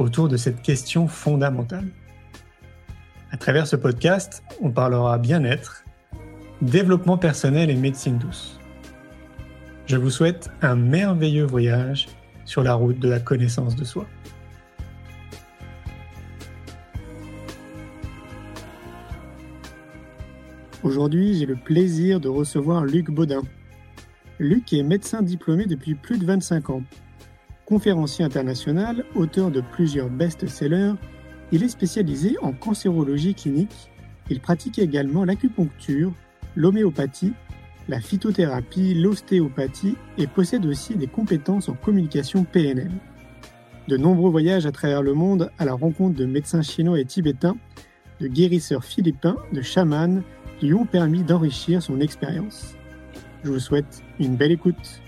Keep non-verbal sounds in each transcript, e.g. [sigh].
autour de cette question fondamentale. À travers ce podcast, on parlera bien-être, développement personnel et médecine douce. Je vous souhaite un merveilleux voyage sur la route de la connaissance de soi. Aujourd'hui, j'ai le plaisir de recevoir Luc Baudin. Luc est médecin diplômé depuis plus de 25 ans. Conférencier international, auteur de plusieurs best-sellers, il est spécialisé en cancérologie clinique. Il pratique également l'acupuncture, l'homéopathie, la phytothérapie, l'ostéopathie et possède aussi des compétences en communication PNL. De nombreux voyages à travers le monde à la rencontre de médecins chinois et tibétains, de guérisseurs philippins, de chamans, lui ont permis d'enrichir son expérience. Je vous souhaite une belle écoute.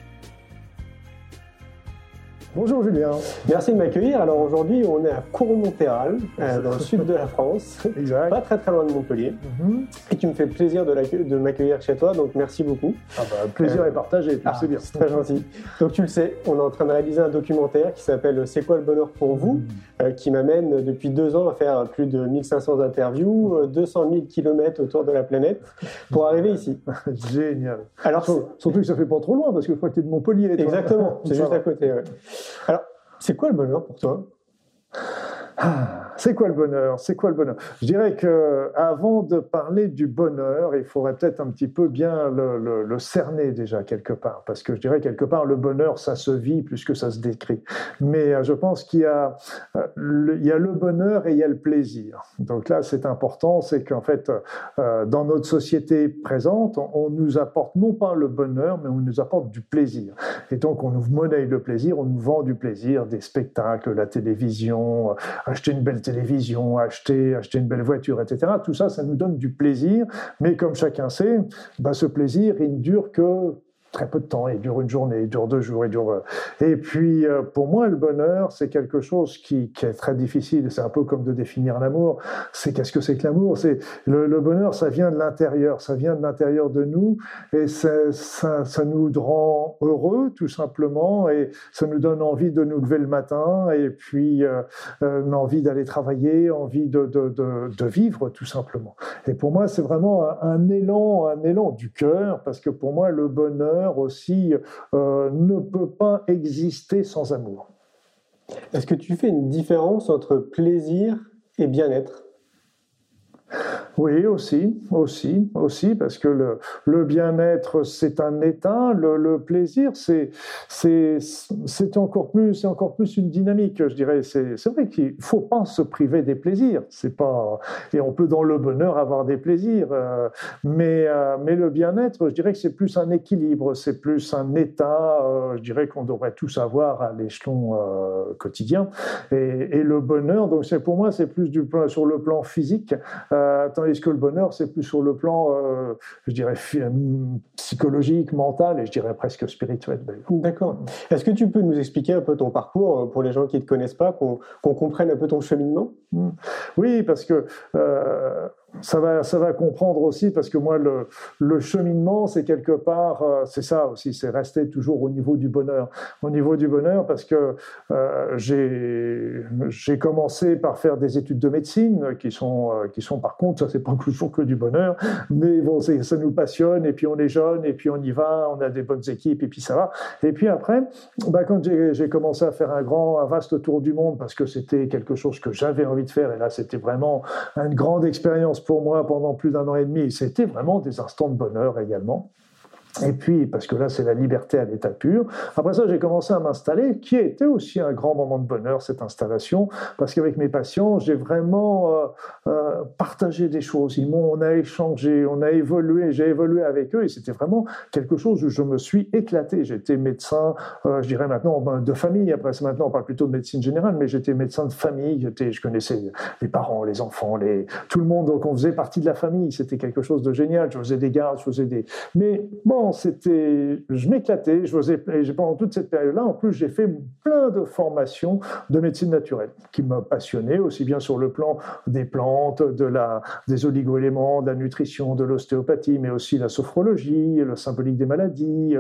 Bonjour Julien, merci de m'accueillir. Alors aujourd'hui, on est à Courmontéral, euh, dans le sud de la France, Exact. pas très très loin de Montpellier. Mhm. Et tu me fais plaisir de, m'accueillir chez toi, donc merci beaucoup. Ah bah, plaisir Euh, est partagé, Ah, c'est bien. C'est très gentil. Donc tu le sais, on est en train de réaliser un documentaire qui s'appelle C'est quoi le bonheur pour vous Mhm. euh, qui m'amène depuis deux ans à faire plus de 1500 interviews, euh, 200 000 kilomètres autour de la planète pour arriver ici. [laughs] Génial. Alors, Sur- Surtout que ça fait pas trop loin, parce que je crois que tu es de Montpellier. toi. exactement, [laughs] c'est juste va. à côté. ouais. Alors, c'est quoi le bonheur pour toi? Ah, C'est quoi le bonheur? C'est quoi le bonheur? Je dirais que avant de parler du bonheur, il faudrait peut-être un petit peu bien le, cerner déjà quelque part, parce que je dirais quelque part le bonheur, ça se vit plus que ça se décrit. Mais euh, je pense qu'il y a euh, le, y a le bonheur et il y a le plaisir. Donc là, c'est important, c'est qu'en fait, euh, dans notre société présente, on, nous apporte non pas le bonheur, mais on nous apporte du plaisir. Et donc, on nous monnaie le plaisir, on nous vend du plaisir, des spectacles, la télévision, acheter une belle télévision, acheter, acheter une belle voiture, etc. Tout ça, ça nous donne du plaisir. Mais comme chacun sait, bah, ce plaisir, il ne dure que très peu de temps. Il dure une journée, il dure deux jours, il dure. euh, Et puis, euh, pour moi, le bonheur, c'est quelque chose qui, est très difficile. C'est un peu comme de définir l'amour. C'est qu'est-ce que c'est que l'amour? C'est le, bonheur, ça vient de l'intérieur, ça vient de l'intérieur de nous, et ça, nous rend heureux, tout simplement, et ça nous donne envie de nous lever le matin, et puis euh, envie d'aller travailler, envie de, vivre, tout simplement. Et pour moi, c'est vraiment un élan, un élan du cœur, parce que pour moi, le bonheur aussi euh, ne peut pas exister sans amour. Est-ce que tu fais une différence entre plaisir et bien-être? Oui, aussi, aussi, aussi, parce que le, bien-être, c'est un état, le, plaisir, c'est, c'est, c'est encore plus, c'est encore plus une dynamique, je dirais. C'est, c'est vrai qu'il faut pas se priver des plaisirs. C'est pas, et on peut dans le bonheur avoir des plaisirs, euh, mais, euh, mais le bien-être, je dirais que c'est plus un équilibre, c'est plus un état, euh, je dirais qu'on devrait tous avoir à l'échelon quotidien. Et, le bonheur, donc c'est pour moi, c'est plus du plan, sur le plan physique, tandis que le bonheur, c'est plus sur le plan, euh, je dirais, psychologique, mental, et je dirais presque spirituel? d'ailleurs. D'accord. Est-ce que tu peux nous expliquer un peu ton parcours euh, pour les gens qui ne te connaissent pas, qu'on comprenne un peu ton cheminement? Oui, parce que euh, ça va, ça va comprendre aussi, parce que moi, le, cheminement, c'est quelque part, euh, c'est ça aussi, c'est rester toujours au niveau du bonheur. Au niveau du bonheur, parce que euh, j'ai commencé par faire des études de médecine, qui sont, euh, qui sont par contre, ça, c'est pas toujours que du bonheur, mais bon, ça nous passionne, et puis on est jeune, et puis on y va, on a des bonnes équipes, et puis ça va. Et puis après, bah, quand j'ai commencé à faire un grand, un vaste tour du monde, parce que c'était quelque chose que j'avais envie de faire, et là, c'était vraiment une grande expérience pour moi pendant plus d'un an et demi. C'était vraiment des instants de bonheur également. Et puis, parce que là, c'est la liberté à l'état pur. Après ça, j'ai commencé à m'installer, qui a été aussi un grand moment de bonheur, cette installation, parce qu'avec mes patients, j'ai vraiment euh, euh, partagé des choses. Ils m'ont, on a échangé, on a évolué, j'ai évolué avec eux, et c'était vraiment quelque chose où je me suis éclaté. J'étais médecin, euh, je dirais maintenant, ben, de famille. Après, maintenant, on parle plutôt de médecine générale, mais j'étais médecin de famille. Je connaissais les parents, les enfants, les, tout le monde. Donc, on faisait partie de la famille. C'était quelque chose de génial. Je faisais des gardes, je faisais des. Mais bon, c'était, je m'éclatais. Je faisais, et pendant toute cette période-là, en plus, j'ai fait plein de formations de médecine naturelle qui me passionnaient, aussi bien sur le plan des plantes, de la, des oligoéléments, de la nutrition, de l'ostéopathie, mais aussi la sophrologie, le symbolique des maladies.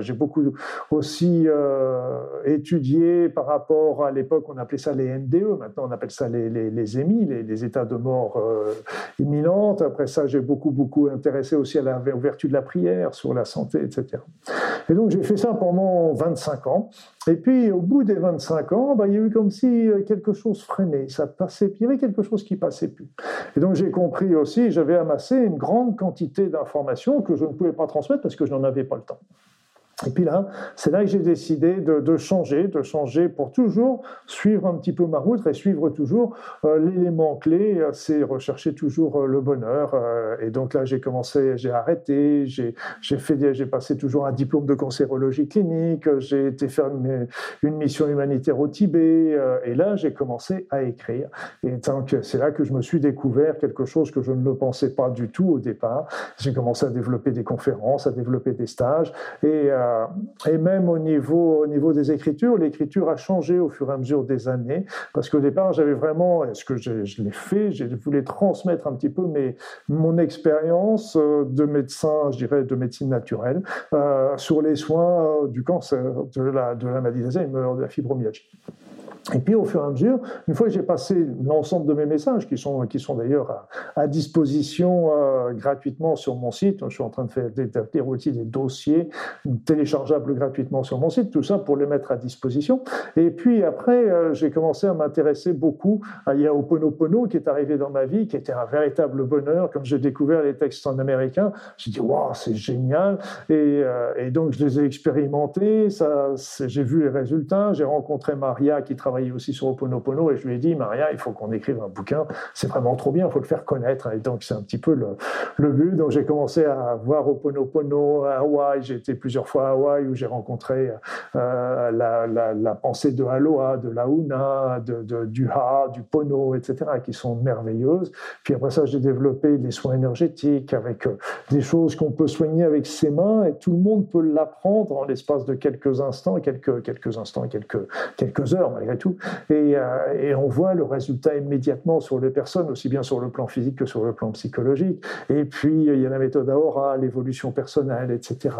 j'ai beaucoup aussi euh, étudié par rapport à l'époque, on appelait ça les NDE, maintenant on appelle ça les, les, les EMI, les, états de mort euh, imminente. Après ça, j'ai beaucoup, beaucoup intéressé aussi à la, aux vertus de la prière, sur la santé, etc. Et donc j'ai fait ça pendant 25 ans. Et puis au bout des 25 ans, bah, il y a eu comme si euh, quelque chose freinait, ça passait, il y avait quelque chose qui passait plus. Et donc j'ai compris aussi, j'avais amassé une grande quantité d'informations que je ne pouvais pas transmettre parce que je n'en avais pas le temps. Et puis là, c'est là que j'ai décidé de, changer, de changer pour toujours suivre un petit peu ma route et suivre toujours euh, l'élément clé, euh, c'est rechercher toujours euh, le bonheur. et donc là, j'ai commencé, j'ai arrêté, j'ai fait, j'ai passé toujours un diplôme de cancérologie clinique, j'ai été faire une, mission humanitaire au Tibet, et là, j'ai commencé à écrire. Et c'est là que je me suis découvert quelque chose que je ne le pensais pas du tout au départ. J'ai commencé à développer des conférences, à développer des stages, et euh, et même au niveau, au niveau des écritures, l'écriture a changé au fur et à mesure des années, parce qu'au départ, j'avais vraiment, ce que je, l'ai fait, je voulais transmettre un petit peu mes, mon expérience euh, de médecin, je dirais, de médecine naturelle, euh, sur les soins du cancer, de la, de la maladie d'Alzheimer, de la fibromyalgie. Et puis au fur et à mesure, une fois que j'ai passé l'ensemble de mes messages, qui sont, qui sont d'ailleurs à, disposition euh, gratuitement sur mon site, je suis en train de faire d'établir aussi des dossiers téléchargeables gratuitement sur mon site, tout ça pour les mettre à disposition. Et puis après, euh, j'ai commencé à m'intéresser beaucoup à Yaoponopono qui est arrivé dans ma vie, qui était un véritable bonheur. Quand j'ai découvert les textes en américain, j'ai dit waouh, c'est génial. Et, euh, et, donc je les ai expérimentés, j'ai vu les résultats, j'ai rencontré Maria qui travaille aussi sur Oponopono et je lui ai dit, Maria, il faut qu'on écrive un bouquin, c'est vraiment trop bien, il faut le faire connaître. Et donc, c'est un petit peu le, le but. Donc, j'ai commencé à voir Oponopono à Hawaï. J'ai été plusieurs fois à Hawaï où j'ai rencontré euh, la, la, pensée de Aloha, de Launa, de, de, du Ha, du Pono, etc., qui sont merveilleuses. Puis après ça, j'ai développé des soins énergétiques avec euh, des choses qu'on peut soigner avec ses mains et tout le monde peut l'apprendre en l'espace de quelques instants, quelques, quelques instants quelques, quelques heures malgré Euh, et, on voit le résultat immédiatement sur les personnes, aussi bien sur le plan physique que sur le plan psychologique. Et puis, il y a la méthode Aora, l'évolution personnelle, etc.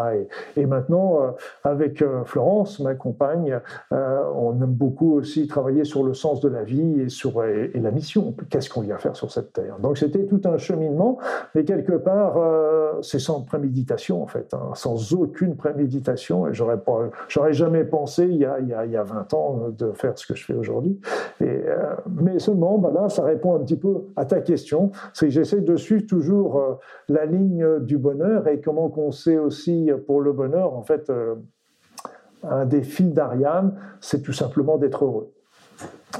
Et, maintenant, euh, avec euh, Florence, ma compagne, on aime beaucoup aussi travailler sur le sens de la vie et sur et, la mission. Qu'est-ce qu'on vient faire sur cette terre? Donc, c'était tout un cheminement, mais quelque part, c'est sans préméditation, en fait, hein, sans aucune préméditation. Et j'aurais j'aurais jamais pensé, il, y a, il y a 20 ans, de faire ce que je fais aujourd'hui. Euh, mais seulement, bah là, ça répond un petit peu à ta question. C'est que j'essaie de suivre toujours euh, la ligne du bonheur et comment qu'on sait aussi pour le bonheur, en fait, euh, un des fils d'Ariane, c'est tout simplement d'être heureux.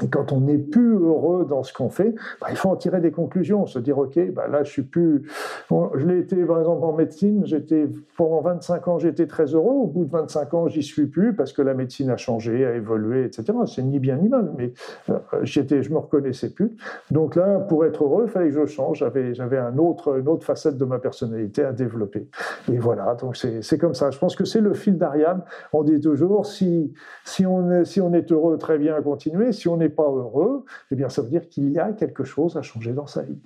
Et quand on n'est plus heureux dans ce qu'on fait, bah, il faut en tirer des conclusions, se dire ok, bah, là je suis plus. je l'ai été par exemple en médecine, j'étais pendant 25 ans j'étais très heureux. Au bout de 25 ans j'y suis plus parce que la médecine a changé, a évolué, etc. C'est ni bien ni mal, mais euh, j'étais, je me reconnaissais plus. Donc là, pour être heureux, il fallait que je change. J'avais, j'avais un autre, une autre facette de ma personnalité à développer. Et voilà, donc c'est, comme ça. Je pense que c'est le fil d'Ariane. On dit toujours si si on est, si on est heureux, très bien, à continuer. Si on n'est pas heureux, eh bien, ça veut dire qu'il y a quelque chose à changer dans sa vie.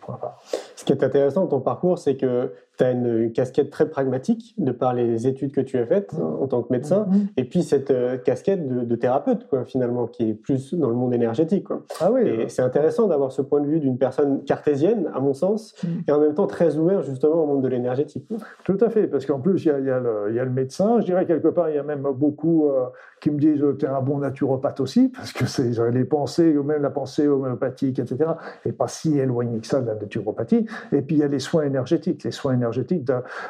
Ce qui est intéressant dans ton parcours, c'est que tu as une, casquette très pragmatique de par les études que tu as faites en tant que médecin, mm-hmm. et puis cette euh, casquette de, thérapeute, quoi, finalement, qui est plus dans le monde énergétique. Quoi. Ah oui, et c'est intéressant d'avoir ce point de vue d'une personne cartésienne, à mon sens, mm. et en même temps très ouvert justement au monde de l'énergétique. Tout à fait, parce qu'en plus, il y, y, a le médecin, je dirais quelque part, il y a même beaucoup euh, qui me disent, tu es un bon naturopathe aussi, parce que c'est, les pensées pensée, ou même la pensée homéopathique, etc., n'est pas si éloignée que ça de la naturopathie. Et puis il y a les soins énergétiques, les soins énergétiques.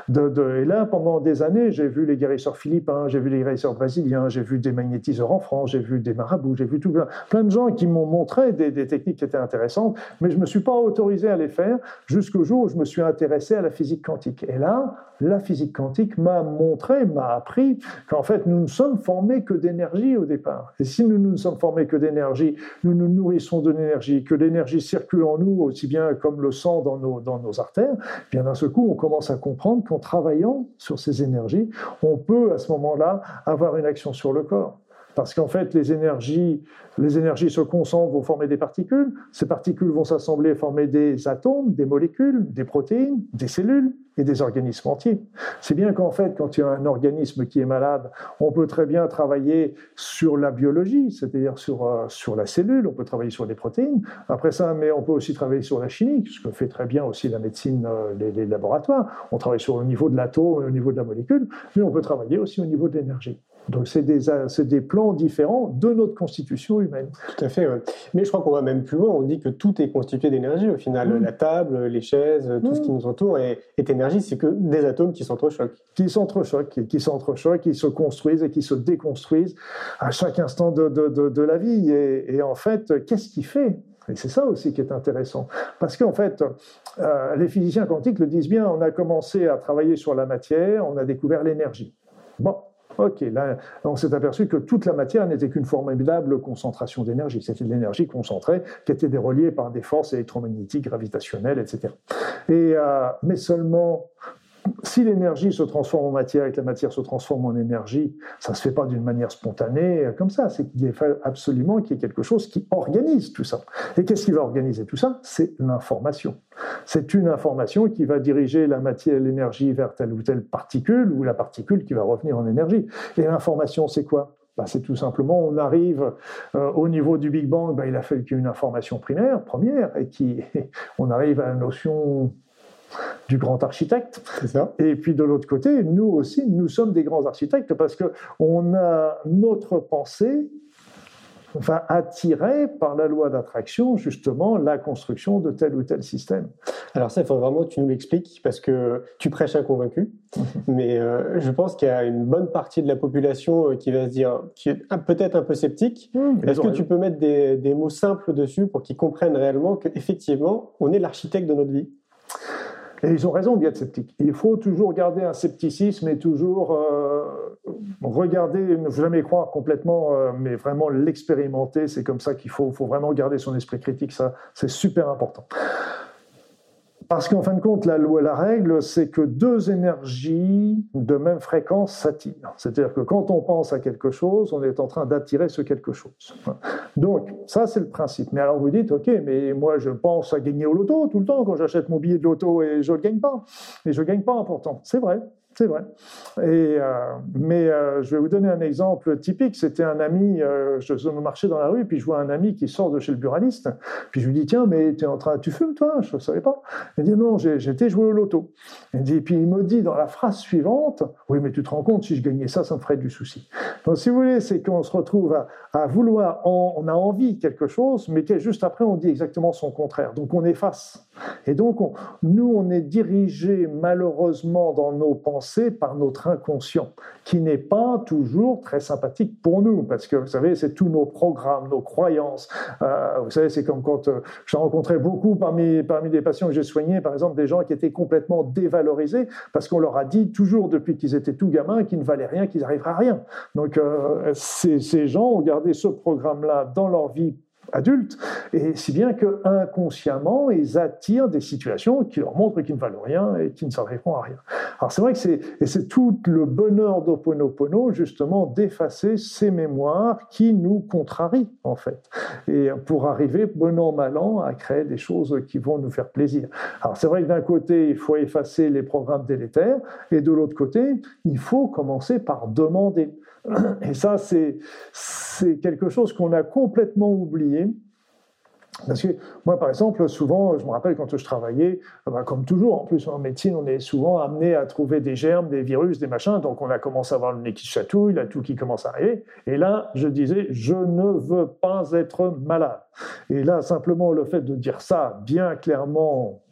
De, de, et là, pendant des années, j'ai vu les guérisseurs philippins, j'ai vu les guérisseurs brésiliens, j'ai vu des magnétiseurs en France, j'ai vu des marabouts, j'ai vu tout, plein de gens qui m'ont montré des, techniques qui étaient intéressantes, mais je ne me suis pas autorisé à les faire jusqu'au jour où je me suis intéressé à la physique quantique. Et là, la physique quantique m'a montré, m'a appris qu'en fait, nous ne sommes formés que d'énergie au départ. Et si nous ne sommes formés que d'énergie, nous nous nourrissons de l'énergie, que l'énergie circule en nous aussi bien comme le sang dans nos, artères, bien d'un seul coup, on commence à comprendre qu'en travaillant sur ces énergies, on peut à ce moment-là avoir une action sur le corps. Parce qu'en fait, les énergies, les énergies se concentrent, vont former des particules. Ces particules vont s'assembler, former des atomes, des molécules, des protéines, des cellules et des organismes entiers. C'est bien qu'en fait, quand il y a un organisme qui est malade, on peut très bien travailler sur la biologie, c'est-à-dire sur, euh, sur la cellule, on peut travailler sur les protéines. Après ça, mais on peut aussi travailler sur la chimie, ce que fait très bien aussi la médecine, euh, les, les laboratoires. On travaille sur le niveau de l'atome au niveau de la molécule, mais on peut travailler aussi au niveau de l'énergie. Donc c'est des, des, plans différents de notre constitution humaine. Tout à fait. Mais je crois qu'on va même plus loin. On dit que tout est constitué d'énergie au final. Mmh. La table, les chaises, tout ce qui mmh. nous entoure est, énergie. C'est que des atomes qui s'entrechoquent. Qui s'entrechoquent, qui s'entrechoquent, qui se construisent et qui se déconstruisent à chaque instant de, de, de, la vie. Et, et en fait, qu'est-ce qui fait? Et c'est ça aussi qui est intéressant. Parce qu'en fait, euh, les physiciens quantiques le disent bien, on a commencé à travailler sur la matière, on a découvert l'énergie. Bon, Ok, là, on s'est aperçu que toute la matière n'était qu'une formidable concentration d'énergie. C'était de l'énergie concentrée qui était déreliée par des forces électromagnétiques, gravitationnelles, etc. Et, euh, mais seulement si l'énergie se transforme en matière et que la matière se transforme en énergie, ça ne se fait pas d'une manière spontanée euh, comme ça. C'est qu'il faut absolument qu'il y ait quelque chose qui organise tout ça. Et qu'est-ce qui va organiser tout ça? C'est l'information. C'est une information qui va diriger la matière, l'énergie vers telle ou telle particule, ou la particule qui va revenir en énergie. Et l'information, c'est quoi? Bah, c'est tout simplement, on arrive euh, au niveau du Big Bang, bah, il a fallu qu'il y ait une information primaire, première, et qui, [laughs] on arrive à la notion du grand architecte. Ça. Et puis de l'autre côté, nous aussi, nous sommes des grands architectes parce que on a notre pensée va attirer par la loi d'attraction justement la construction de tel ou tel système. Alors ça, il faut vraiment que tu nous l'expliques parce que tu prêches un convaincu, mais euh, je pense qu'il y a une bonne partie de la population euh, qui va se dire, qui est peut-être un peu sceptique. Mmh, Est-ce que tu peux mettre des, des mots simples dessus pour qu'ils comprennent réellement qu'effectivement, on est l'architecte de notre vie? Et ils ont raison d'y être sceptiques. Il faut toujours garder un scepticisme et toujours euh, regarder, ne jamais croire complètement, euh, mais vraiment l'expérimenter. C'est comme ça qu'il faut, faut vraiment garder son esprit critique. Ça, c'est super important. Parce qu'en fin de compte, la loi, la règle, c'est que deux énergies de même fréquence s'attirent. C'est-à-dire que quand on pense à quelque chose, on est en train d'attirer ce quelque chose. Donc, ça, c'est le principe. Mais alors vous dites, OK, mais moi, je pense à gagner au loto tout le temps quand j'achète mon billet de loto et je ne le gagne pas. Et je ne gagne pas pourtant. C'est vrai. C'est vrai. Et, euh, mais euh, je vais vous donner un exemple typique. C'était un ami, euh, je marchais dans la rue, puis je vois un ami qui sort de chez le buraliste. Puis je lui dis Tiens, mais es en train, tu fumes toi? Je ne savais pas. Il dit Non, j'étais joué au loto. Il dit, puis il me dit dans la phrase suivante Oui, mais tu te rends compte, si je gagnais ça, ça me ferait du souci. Donc, si vous voulez, c'est qu'on se retrouve à, vouloir, on a envie quelque chose, mais juste après, on dit exactement son contraire. Donc, on efface. Et donc, nous, on est dirigé malheureusement dans nos pensées par notre inconscient, qui n'est pas toujours très sympathique pour nous, parce que vous savez, c'est tous nos programmes, nos croyances. Euh, vous savez, c'est comme quand euh, j'ai rencontré beaucoup parmi, parmi les patients que j'ai soignés, par exemple, des gens qui étaient complètement dévalorisés, parce qu'on leur a dit toujours depuis qu'ils étaient tout gamins qu'ils ne valaient rien, qu'ils n'arriveraient à rien. Donc, euh, ces, ces gens ont gardé ce programme-là dans leur vie adultes, et si bien que inconsciemment, ils attirent des situations qui leur montrent qu'ils ne valent rien et qui ne s'arriveront à rien. Alors c'est vrai que c'est, c'est tout le bonheur d'Oponopono, justement, d'effacer ces mémoires qui nous contrarient, en fait, et pour arriver, bon an, mal an, à créer des choses qui vont nous faire plaisir. Alors c'est vrai que d'un côté, il faut effacer les programmes délétères, et de l'autre côté, il faut commencer par demander. Et ça, c'est quelque chose qu'on a complètement oublié Parce que moi, par exemple, souvent, je me rappelle quand je travaillais, bah, comme toujours, en plus en médecine, on est souvent amené à trouver des germes, des virus, des machins, donc on a commencé à avoir le nez qui chatouille, la tout qui commence à arriver. Et là, je disais, je ne veux pas être malade. Et là, simplement le fait de dire ça bien clairement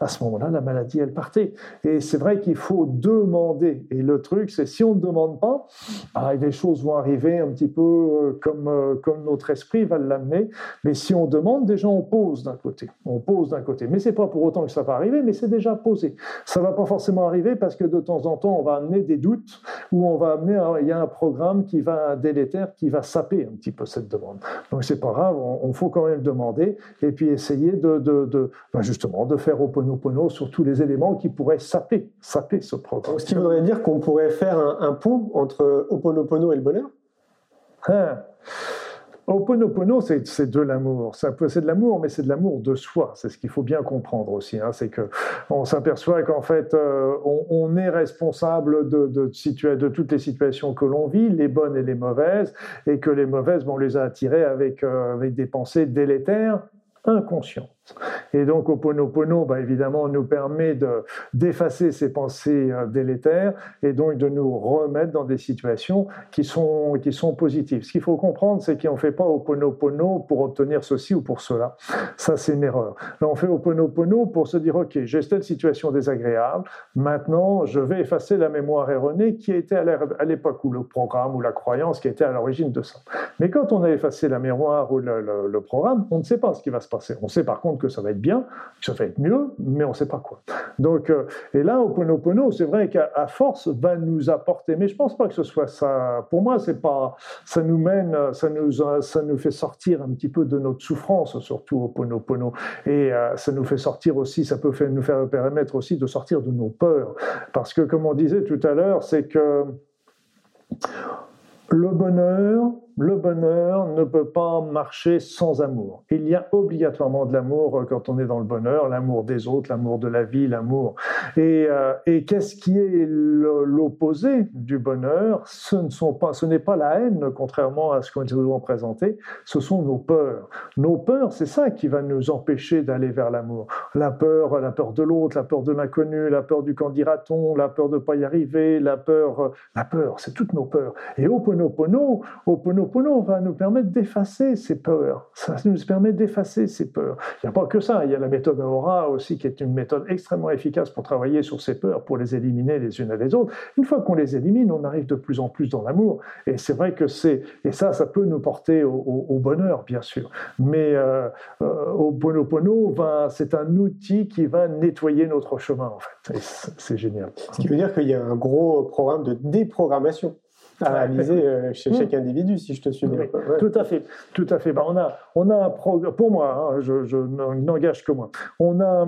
à ce moment-là, la maladie, elle partait. Et c'est vrai qu'il faut demander. Et le truc, c'est si on ne demande pas, bah, des choses vont arriver un petit peu euh, comme, euh, comme notre esprit va l'amener. Mais si on demande, déjà, on pose d'un côté. On pose d'un côté. Mais c'est pas pour autant que ça va arriver, mais c'est déjà posé. Ça va pas forcément arriver parce que de temps en temps, on va amener des doutes ou on va amener, il y a un programme qui va, délétère, qui va saper un petit peu cette demande. Donc c'est pas grave, on, faut quand même demander et puis essayer de ben, justement, de faire au Oponopono sur tous les éléments qui pourraient saper, saper ce programme. Ce qui voudrait dire qu'on pourrait faire un, pont entre Oponopono et le bonheur? Hein? Oponopono, c'est de l'amour. C'est de l'amour, mais c'est de l'amour de soi. C'est ce qu'il faut bien comprendre aussi. Hein. C'est que on s'aperçoit qu'en fait, euh, on, est responsable de, de, de, toutes les situations que l'on vit, les bonnes et les mauvaises, et que les mauvaises, bon, on les a attirées avec, euh, avec des pensées délétères, inconscientes. Et donc, Oponopono, bah, évidemment, nous permet d'effacer ces pensées euh, délétères et donc de nous remettre dans des situations qui sont, qui sont positives. Ce qu'il faut comprendre, c'est qu'on ne fait pas Oponopono pour obtenir ceci ou pour cela. Ça, c'est une erreur. On fait Oponopono pour se dire, OK, j'ai cette situation désagréable, maintenant, je vais effacer la mémoire erronée qui était à l'époque où le programme ou la croyance qui était à l'origine de ça. Mais quand on a effacé la mémoire ou le, le programme, on ne sait pas ce qui va se passer. On sait par contre que ça va être bien, que ça va être mieux, mais on ne sait pas quoi. Donc, euh, et là, Oponopono, c'est vrai qu'à force, va nous apporter, mais je ne pense pas que ce soit ça. Pour moi, pas, ça nous mène, ça nous, ça nous fait sortir un petit peu de notre souffrance, surtout Oponopono. Et euh, ça nous fait sortir aussi, ça peut nous faire permettre aussi de sortir de nos peurs. Parce que, comme on disait tout à l'heure, c'est que le bonheur, le bonheur ne peut pas marcher sans amour. Il y a obligatoirement de l'amour quand on est dans le bonheur, l'amour des autres, l'amour de la vie, l'amour. Et, euh, qu'est-ce qui est l'opposé du bonheur? Ce ne pas, n'est pas la haine, contrairement à ce qu'on nous a présenté. Ce sont nos peurs. Nos peurs, c'est ça qui va nous empêcher d'aller vers l'amour. La peur, la peur de l'autre, la peur de l'inconnu, la peur du quand dira-t-on, la peur de ne pas y arriver, la peur, la peur, c'est toutes nos peurs. Et Oponopono, Oponopono Ho'oponopono va nous permettre d'effacer ces peurs. Ça nous permet d'effacer ces peurs. Il n'y a pas que ça. Il y a la méthode Aura aussi, qui est une méthode extrêmement efficace pour travailler sur ces peurs, pour les éliminer les unes à les autres. Une fois qu'on les élimine, on arrive de plus en plus dans l'amour. Et c'est vrai que c'est. Et ça, ça peut nous porter au, bonheur, bien sûr. Mais euh, euh, Ho'oponopono, c'est un outil qui va nettoyer notre chemin, en fait. C'est génial. Ce qui veut dire qu'il y a un gros programme de déprogrammation à réaliser euh, chez chaque hmm. individu, si je te suis bien. Tout à fait, tout à fait. Bah, on a, on a un pour moi, hein, je, je n'engage que moi. On a,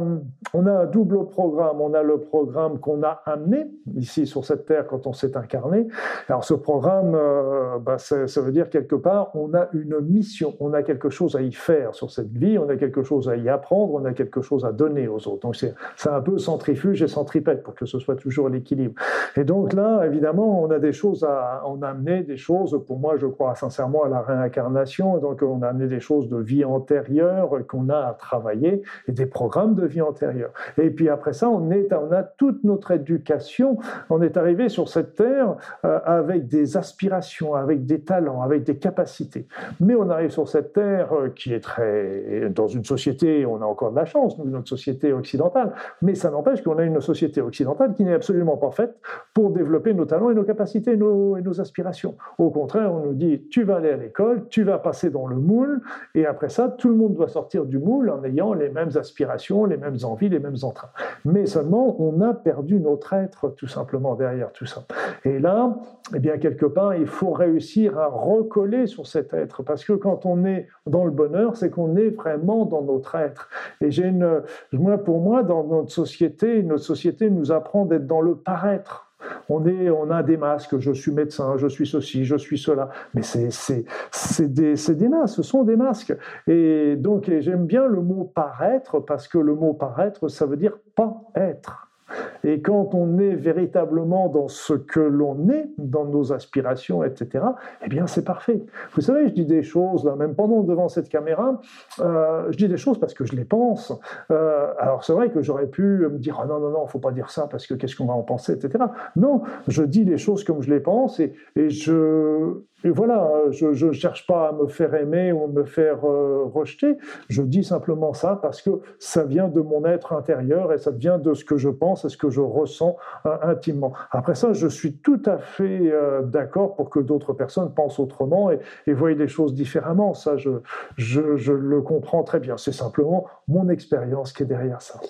on a un double programme. On a le programme qu'on a amené ici sur cette terre quand on s'est incarné. Alors ce programme, euh, bah, ça, veut dire quelque part, on a une mission, on a quelque chose à y faire sur cette vie, on a quelque chose à y apprendre, on a quelque chose à donner aux autres. Donc c'est un peu centrifuge et centripète pour que ce soit toujours l'équilibre. Et donc là, évidemment, on a des choses à on a amené des choses, pour moi, je crois sincèrement à la réincarnation, donc on a amené des choses de vie antérieure qu'on a à travailler et des programmes de vie antérieure. Et puis après ça, on, est, on a toute notre éducation, on est arrivé sur cette terre euh, avec des aspirations, avec des talents, avec des capacités. Mais on arrive sur cette terre euh, qui est très. Dans une société, on a encore de la chance, notre société occidentale, mais ça n'empêche qu'on a une société occidentale qui n'est absolument pas faite pour développer nos talents et nos capacités nos nos aspirations. Au contraire, on nous dit, tu vas aller à l'école, tu vas passer dans le moule, et après ça, tout le monde doit sortir du moule en ayant les mêmes aspirations, les mêmes envies, les mêmes entrains. Mais seulement, on a perdu notre être tout simplement derrière tout ça. Et là, eh bien, quelque part, il faut réussir à recoller sur cet être, parce que quand on est dans le bonheur, c'est qu'on est vraiment dans notre être. Et j'ai une, moi, pour moi, dans notre société, notre société nous apprend d'être dans le paraître. On, a des masques, je suis médecin, je suis ceci, je suis cela. Mais c'est des masques, ce sont des masques. Et donc j'aime bien le mot paraître parce que le mot paraître, ça veut dire pas être. Et quand on est véritablement dans ce que l'on est, dans nos aspirations, etc., eh bien, c'est parfait. Vous savez, je dis des choses, même pendant devant cette caméra, euh, je dis des choses parce que je les pense. Euh, alors, c'est vrai que j'aurais pu me dire, ah non, non, non, faut pas dire ça parce que qu'est-ce qu'on va en penser, etc. Non, je dis les choses comme je les pense et je, et voilà, je ne cherche pas à me faire aimer ou me faire euh, rejeter. Je dis simplement ça parce que ça vient de mon être intérieur et ça vient de ce que je pense et ce que je ressens euh, intimement. Après ça, je suis tout à fait euh, d'accord pour que d'autres personnes pensent autrement et, et voient les choses différemment. Ça, je, je, je le comprends très bien. C'est simplement mon expérience qui est derrière ça.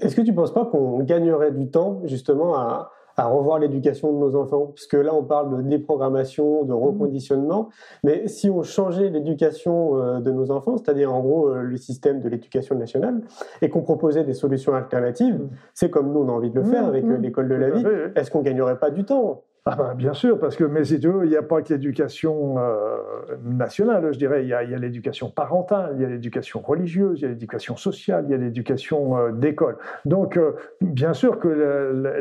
Est-ce que tu ne penses pas qu'on gagnerait du temps justement à à revoir l'éducation de nos enfants Parce que là, on parle de déprogrammation, de reconditionnement, mais si on changeait l'éducation euh, de nos enfants, c'est-à-dire en gros euh, le système de l'éducation nationale, et qu'on proposait des solutions alternatives, mmh. c'est comme nous on a envie de le faire mmh, avec euh, l'école de la vie, est-ce qu'on gagnerait pas du temps? Ah ben, bien sûr, parce que, mais si tu veux, il n'y a pas que l'éducation euh, nationale, je dirais, il y a, l'éducation parentale, il y a l'éducation religieuse, il y a l'éducation sociale, il y a l'éducation euh, d'école. Donc, euh, bien sûr que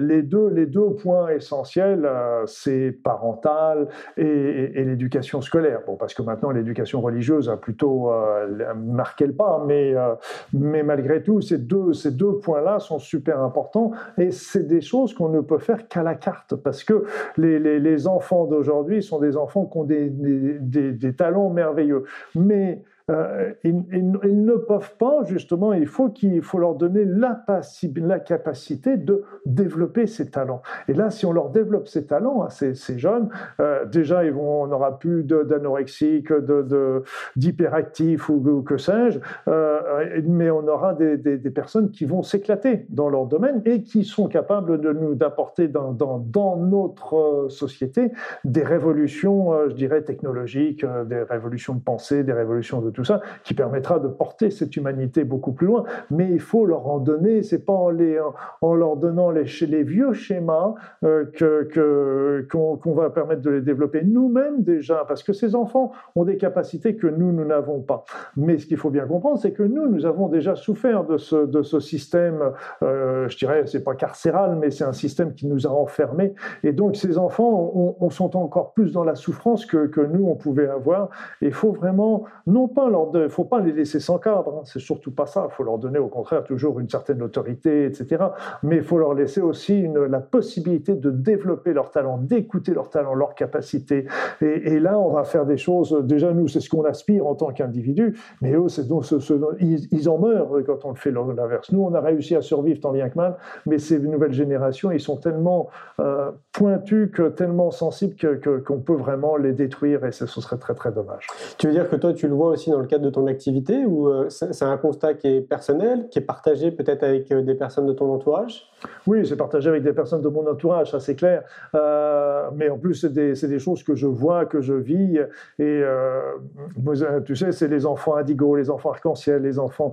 les, deux, points essentiels, c'est parental et, l'éducation scolaire. Bon, parce que maintenant, l'éducation religieuse a plutôt marqué le pas, mais, mais malgré tout, ces deux, ces deux points-là sont super importants et c'est des choses qu'on ne peut faire qu'à la carte, parce que les, enfants d'aujourd'hui sont des enfants qui ont des, des talents merveilleux. Mais euh, ils, ne peuvent pas, justement, il faut, qu'il faut leur donner la, capacité de développer ces talents. Et là, si on leur développe ces talents ces, jeunes, euh, déjà, ils vont, on n'aura plus d'anorexiques, d'hyperactifs ou, que sais-je, euh, mais on aura des, personnes qui vont s'éclater dans leur domaine et qui sont capables de nous d'apporter dans, dans, notre société des révolutions, je dirais, technologiques, des révolutions de pensée, des révolutions de tout ça, qui permettra de porter cette humanité beaucoup plus loin. Mais il faut leur en donner, c'est pas en, les, en leur donnant les, vieux schémas euh, que, qu'on, va permettre de les développer nous-mêmes déjà, parce que ces enfants ont des capacités que nous, nous n'avons pas. Mais ce qu'il faut bien comprendre, c'est que nous, nous avons déjà souffert de ce, de ce système, euh, je dirais, c'est pas carcéral, mais c'est un système qui nous a enfermés. Et donc, ces enfants on, sont encore plus dans la souffrance que, que nous, on pouvait avoir. Il faut vraiment, non pas il ne faut pas les laisser sans cadre, hein. c'est surtout pas ça. Il faut leur donner au contraire toujours une certaine autorité, etc. Mais il faut leur laisser aussi la possibilité de développer leur talent, d'écouter leur talent, leur capacité. Et, là, on va faire des choses. Déjà, nous, c'est ce qu'on aspire en tant qu'individu, mais eux, ils, en meurent quand on le fait l'inverse. Nous, on a réussi à survivre tant bien que mal, mais ces nouvelles générations, ils sont tellement euh, pointus, que, tellement sensibles qu'on peut vraiment les détruire, et ce, ce serait très très dommage. Tu veux dire que toi, tu le vois aussi dans le cadre de ton activité ou euh, c'est un constat qui est personnel, qui est partagé peut-être avec euh, des personnes de ton entourage? Oui, c'est partagé avec des personnes de mon entourage, ça c'est clair. Euh, mais en plus, c'est des, choses que je vois, que je vis. Et tu sais, c'est les enfants indigo, les enfants arc-en-ciel, les enfants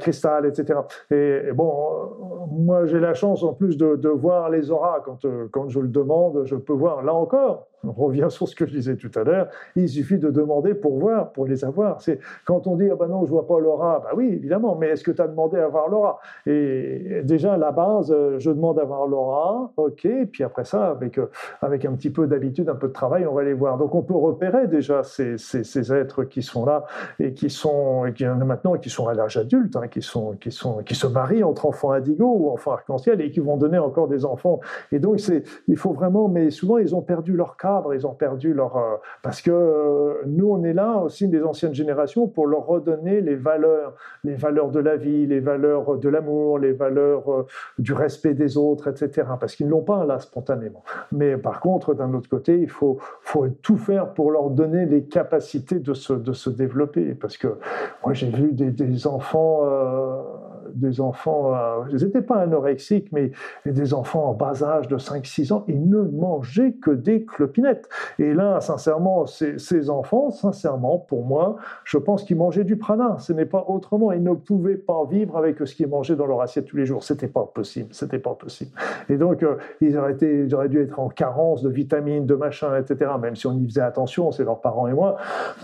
cristal, etc. Et, bon, moi j'ai la chance en plus de, de voir les auras quand, quand je le demande. Je peux voir, là encore, on revient sur ce que je disais tout à l'heure, il suffit de demander pour voir, pour les avoir. C'est quand on dit ah ben non, je vois pas l'aura, bah oui, évidemment, mais est-ce que tu as demandé à voir l'aura? Et déjà à la base, euh, je demande à voir l'aura, OK, puis après ça avec euh, avec un petit peu d'habitude, un peu de travail, on va les voir. Donc on peut repérer déjà ces, ces, êtres qui sont là et qui sont et qui maintenant qui sont à l'âge adulte, hein, qui sont qui sont qui se marient entre enfants indigo ou enfants arc-en-ciel et qui vont donner encore des enfants. Et donc c'est il faut vraiment mais souvent ils ont perdu leur ils ont perdu leur... Euh, parce que euh, nous, on est là aussi, des anciennes générations, pour leur redonner les valeurs, les valeurs de la vie, les valeurs de l'amour, les valeurs euh, du respect des autres, etc. Parce qu'ils ne l'ont pas là spontanément. Mais par contre, d'un autre côté, il faut, faut tout faire pour leur donner les capacités de se, de se développer. Parce que moi, j'ai vu des enfants des enfants, euh, ils n'étaient pas anorexiques, mais des enfants en bas âge de 5-6 ans, ils ne mangeaient que des clopinettes. Et là, sincèrement, ces, enfants, sincèrement, pour moi, je pense qu'ils mangeaient du prana. Ce n'est pas autrement. Ils ne pouvaient pas vivre avec ce qu'ils mangeaient dans leur assiette tous les jours. C'était pas possible. C'était pas possible. Et donc, euh, ils, auraient été, ils auraient dû être en carence de vitamines, de machin, etc. Même si on y faisait attention, c'est leurs parents et moi.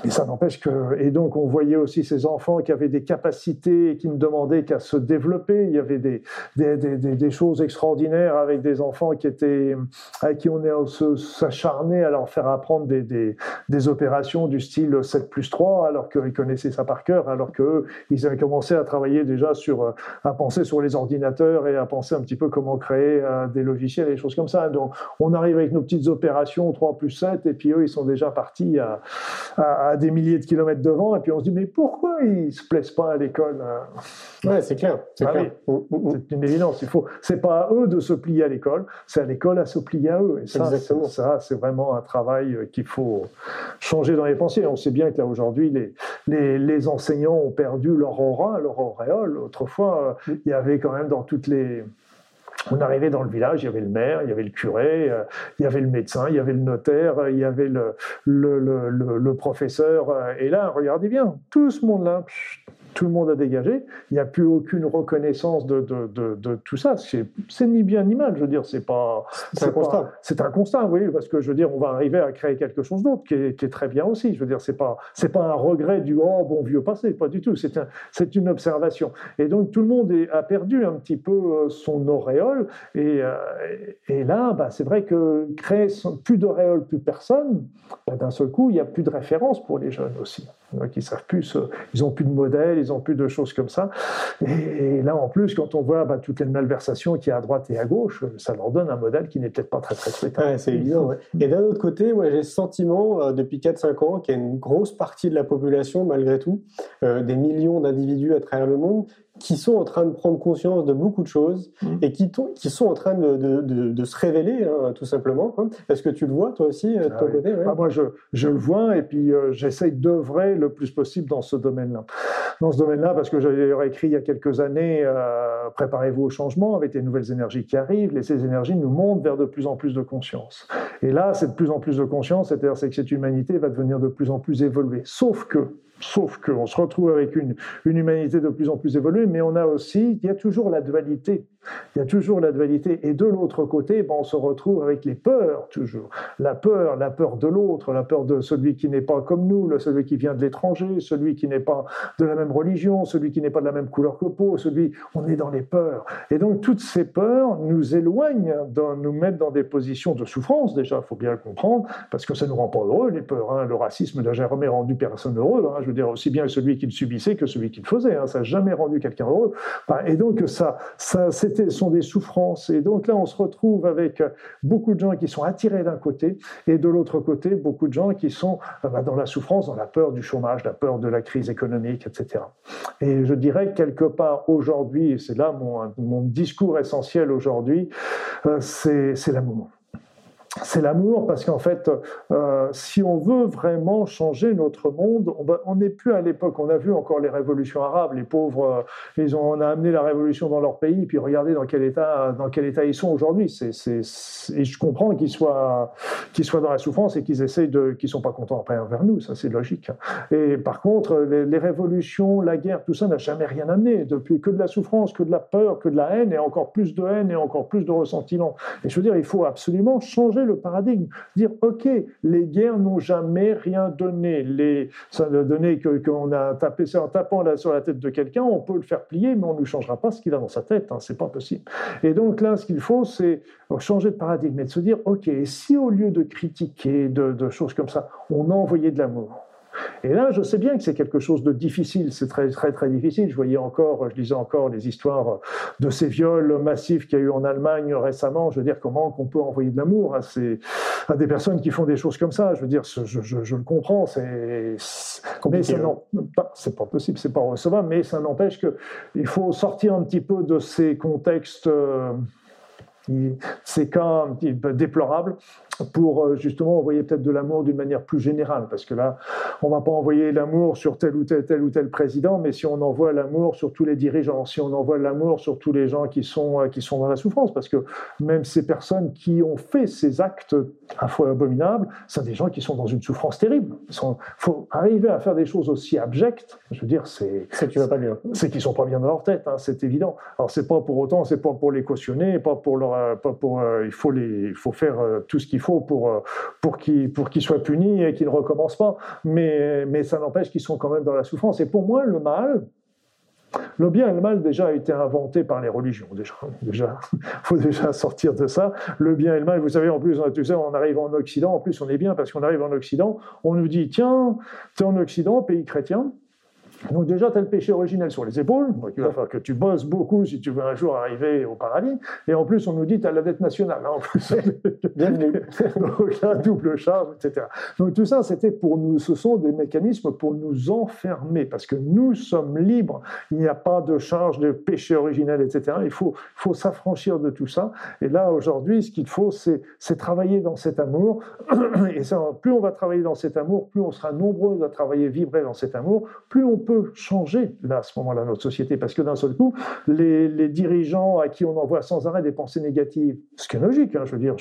Mais ça n'empêche que. Et donc, on voyait aussi ces enfants qui avaient des capacités et qui ne demandaient qu'à se développer. Il y avait des, des, des, des choses extraordinaires avec des enfants qui étaient, à qui on est s'acharner à leur faire apprendre des, opérations du style 7 plus 3, alors qu'ils connaissaient ça par cœur, alors qu'eux, ils avaient commencé à travailler déjà sur, à penser sur les ordinateurs et à penser un petit peu comment créer des logiciels et des choses comme ça. Donc, on arrive avec nos petites opérations 3 plus 7, et puis eux, ils sont déjà partis à, à, des milliers de kilomètres devant, et puis on se dit, mais pourquoi ils se plaisent pas à l'école hein? Ouais, c'est clair. C'est ah mm, mm, mm. une évidence. Il faut, c'est pas à eux de se plier à l'école, c'est à l'école à se plier à eux. Et ça, c'est, ça, c'est vraiment un travail qu'il faut changer dans les pensées. On sait bien que là aujourd'hui, les, les, les enseignants ont perdu leur aura, leur auréole. Autrefois, il y avait quand même dans toutes les on arrivait dans le village, il y avait le maire, il y avait le curé, euh, il y avait le médecin, il y avait le notaire, il y avait le, le, le, le professeur. Euh, et là, regardez bien, tout ce monde-là, tout le monde a dégagé. Il n'y a plus aucune reconnaissance de, de, de, de tout ça. C'est ni bien ni mal. Je veux dire, c'est pas. C'est un constat. C'est un constat, oui, parce que je veux dire, on va arriver à créer quelque chose d'autre qui, qui est, très bien aussi. Je veux dire, c'est pas c'est pas un regret du oh bon vieux passé, pas du tout. C'est un, c'est une observation. Et donc tout le monde est, a perdu un petit peu euh, son auréole. Et, euh, et là, bah, c'est vrai que créer plus d'auréole, plus personne, d'un seul coup, il n'y a plus de référence pour les jeunes aussi. Ils savent plus, ils ont plus de modèles, ils ont plus de choses comme ça. Et, là, en plus, quand on voit bah, toutes les malversations qu'il y a à droite et à gauche, ça leur donne un modèle qui n'est peut-être pas très très souhaitable. c'est évident. Et d'un autre côté, moi, j'ai le sentiment euh, depuis 4-5 ans qu'il y a une grosse partie de la population, malgré tout, euh, des millions d'individus à travers le monde, qui sont en train de prendre conscience de beaucoup de choses mmh. et qui, qui, sont en train de, de, de, se révéler, hein, tout simplement. Hein. Est-ce que tu le vois, toi aussi, euh, de ton ah côté ah, Moi, je, je, le vois et puis euh, j'essaye d'œuvrer le plus possible dans ce domaine-là. Dans ce domaine-là, parce que j'avais écrit il y a quelques années euh, Préparez-vous au changement avec les nouvelles énergies qui arrivent. Et ces énergies nous montent vers de plus en plus de conscience. Et là, c'est de plus en plus de conscience, c'est-à-dire que cette humanité va devenir de plus en plus évoluée. Sauf que, Sauf qu'on se retrouve avec une, une, humanité de plus en plus évoluée, mais on a aussi, il y a toujours la dualité il y a toujours la dualité. Et de l'autre côté, ben, on se retrouve avec les peurs, toujours. La peur, la peur de l'autre, la peur de celui qui n'est pas comme nous, celui qui vient de l'étranger, celui qui n'est pas de la même religion, celui qui n'est pas de la même couleur que peau, celui, on est dans les peurs. Et donc, toutes ces peurs nous éloignent, nous mettent dans des positions de souffrance, déjà, il faut bien le comprendre, parce que ça ne nous rend pas heureux, les peurs. Hein. Le racisme n'a jamais rendu personne heureux. Hein. Je veux dire, aussi bien celui qui le subissait que celui qui le faisait. Hein. Ça n'a jamais rendu quelqu'un heureux. Et donc, ça, ça c'est sont des souffrances. Et donc là, on se retrouve avec beaucoup de gens qui sont attirés d'un côté, et de l'autre côté, beaucoup de gens qui sont euh, bah, dans la souffrance, dans la peur du chômage, la peur de la crise économique, etc. Et je dirais quelque part aujourd'hui, et c'est là mon, mon discours essentiel aujourd'hui, euh, c'est l'amour c'est l'amour parce qu'en fait, euh, si on veut vraiment changer notre monde, on n'est plus à l'époque. On a vu encore les révolutions arabes, les pauvres, euh, ils ont, on a amené la révolution dans leur pays, puis regardez dans quel état, dans quel état ils sont aujourd'hui. et je comprends qu'ils soient, qu'ils soient dans la souffrance et qu'ils essayent de, qu'ils sont pas contents après envers nous. Ça, c'est logique. Et par contre, les, les, révolutions, la guerre, tout ça n'a jamais rien amené. Depuis que de la souffrance, que de la peur, que de la haine, et encore plus de haine et encore plus de ressentiment. Et je veux dire, il faut absolument changer le paradigme. Dire, OK, les guerres n'ont jamais rien donné. Les, ça ne donné qu'on a tapé en tapant là, sur la tête de quelqu'un, on peut le faire plier, mais on ne changera pas ce qu'il a dans sa tête. Hein, c'est pas possible. Et donc là, ce qu'il faut, c'est changer de paradigme et de se dire, OK, si au lieu de critiquer, de, de choses comme ça, on a envoyé de l'amour, et là, je sais bien que c'est quelque chose de difficile, c'est très très très difficile. Je voyais encore, je lisais encore les histoires de ces viols massifs qu'il y a eu en Allemagne récemment. Je veux dire, comment on peut envoyer de l'amour à, ces, à des personnes qui font des choses comme ça? Je veux dire, je, je, je le comprends, c'est mais ça non, c'est pas possible, c'est pas recevable, mais ça n'empêche que il faut sortir un petit peu de ces contextes. Euh, ces cas un petit peu déplorables pour euh, justement envoyer peut-être de l'amour d'une manière plus générale, parce que là, on va pas envoyer l'amour sur tel ou tel, tel ou tel président, mais si on envoie l'amour sur tous les dirigeants, si on envoie l'amour sur tous les gens qui sont, euh, qui sont dans la souffrance, parce que même ces personnes qui ont fait ces actes à fois abominables, c'est des gens qui sont dans une souffrance terrible. Il faut arriver à faire des choses aussi abjectes, je veux dire, c'est... C'est qu'ils qu'ils sont pas bien dans leur tête, hein, c'est évident. Alors c'est pas pour autant, c'est pas pour les cautionner, pas pour leur... Euh, pas pour, il, faut les, il faut faire tout ce qu'il faut pour, euh, pour qu'ils pour qu'ils soient punis et qu'ils ne recommencent pas. Mais, mais ça n'empêche qu'ils sont quand même dans la souffrance. Et pour moi, le mal, Le bien et le mal déjà a été inventé par les religions. Déjà, [laughs] déjà, faut déjà sortir de ça. Le bien et le mal, vous savez, en plus, on, ça, on arrive en Occident. En plus, on est bien parce qu'on arrive en Occident. On nous dit, tiens, tu es en Occident, pays chrétien. Donc déjà, tu as le péché originel sur les épaules, donc il va falloir que tu bosses beaucoup si tu veux un jour arriver au paradis. Et en plus, on nous dit, tu as la dette nationale. Hein, en plus. [laughs] Bienvenue. [laughs] donc là, double charge, etc. Donc tout ça, c'était pour nous, ce sont des mécanismes pour nous enfermer, parce que nous sommes libres, il n'y a pas de charge de péché originel, etc. Il faut, faut s'affranchir de tout ça. Et là, aujourd'hui, ce qu'il faut, c'est travailler dans cet amour. [clears throat] Et ça, plus on va travailler dans cet amour, plus on sera nombreux à travailler, vibrer dans cet amour, plus on peut changer là, à ce moment-là notre société, parce que d'un seul coup, les, dirigeants à qui on envoie sans arrêt des pensées négatives, ce qui est logique, hein, je veux dire,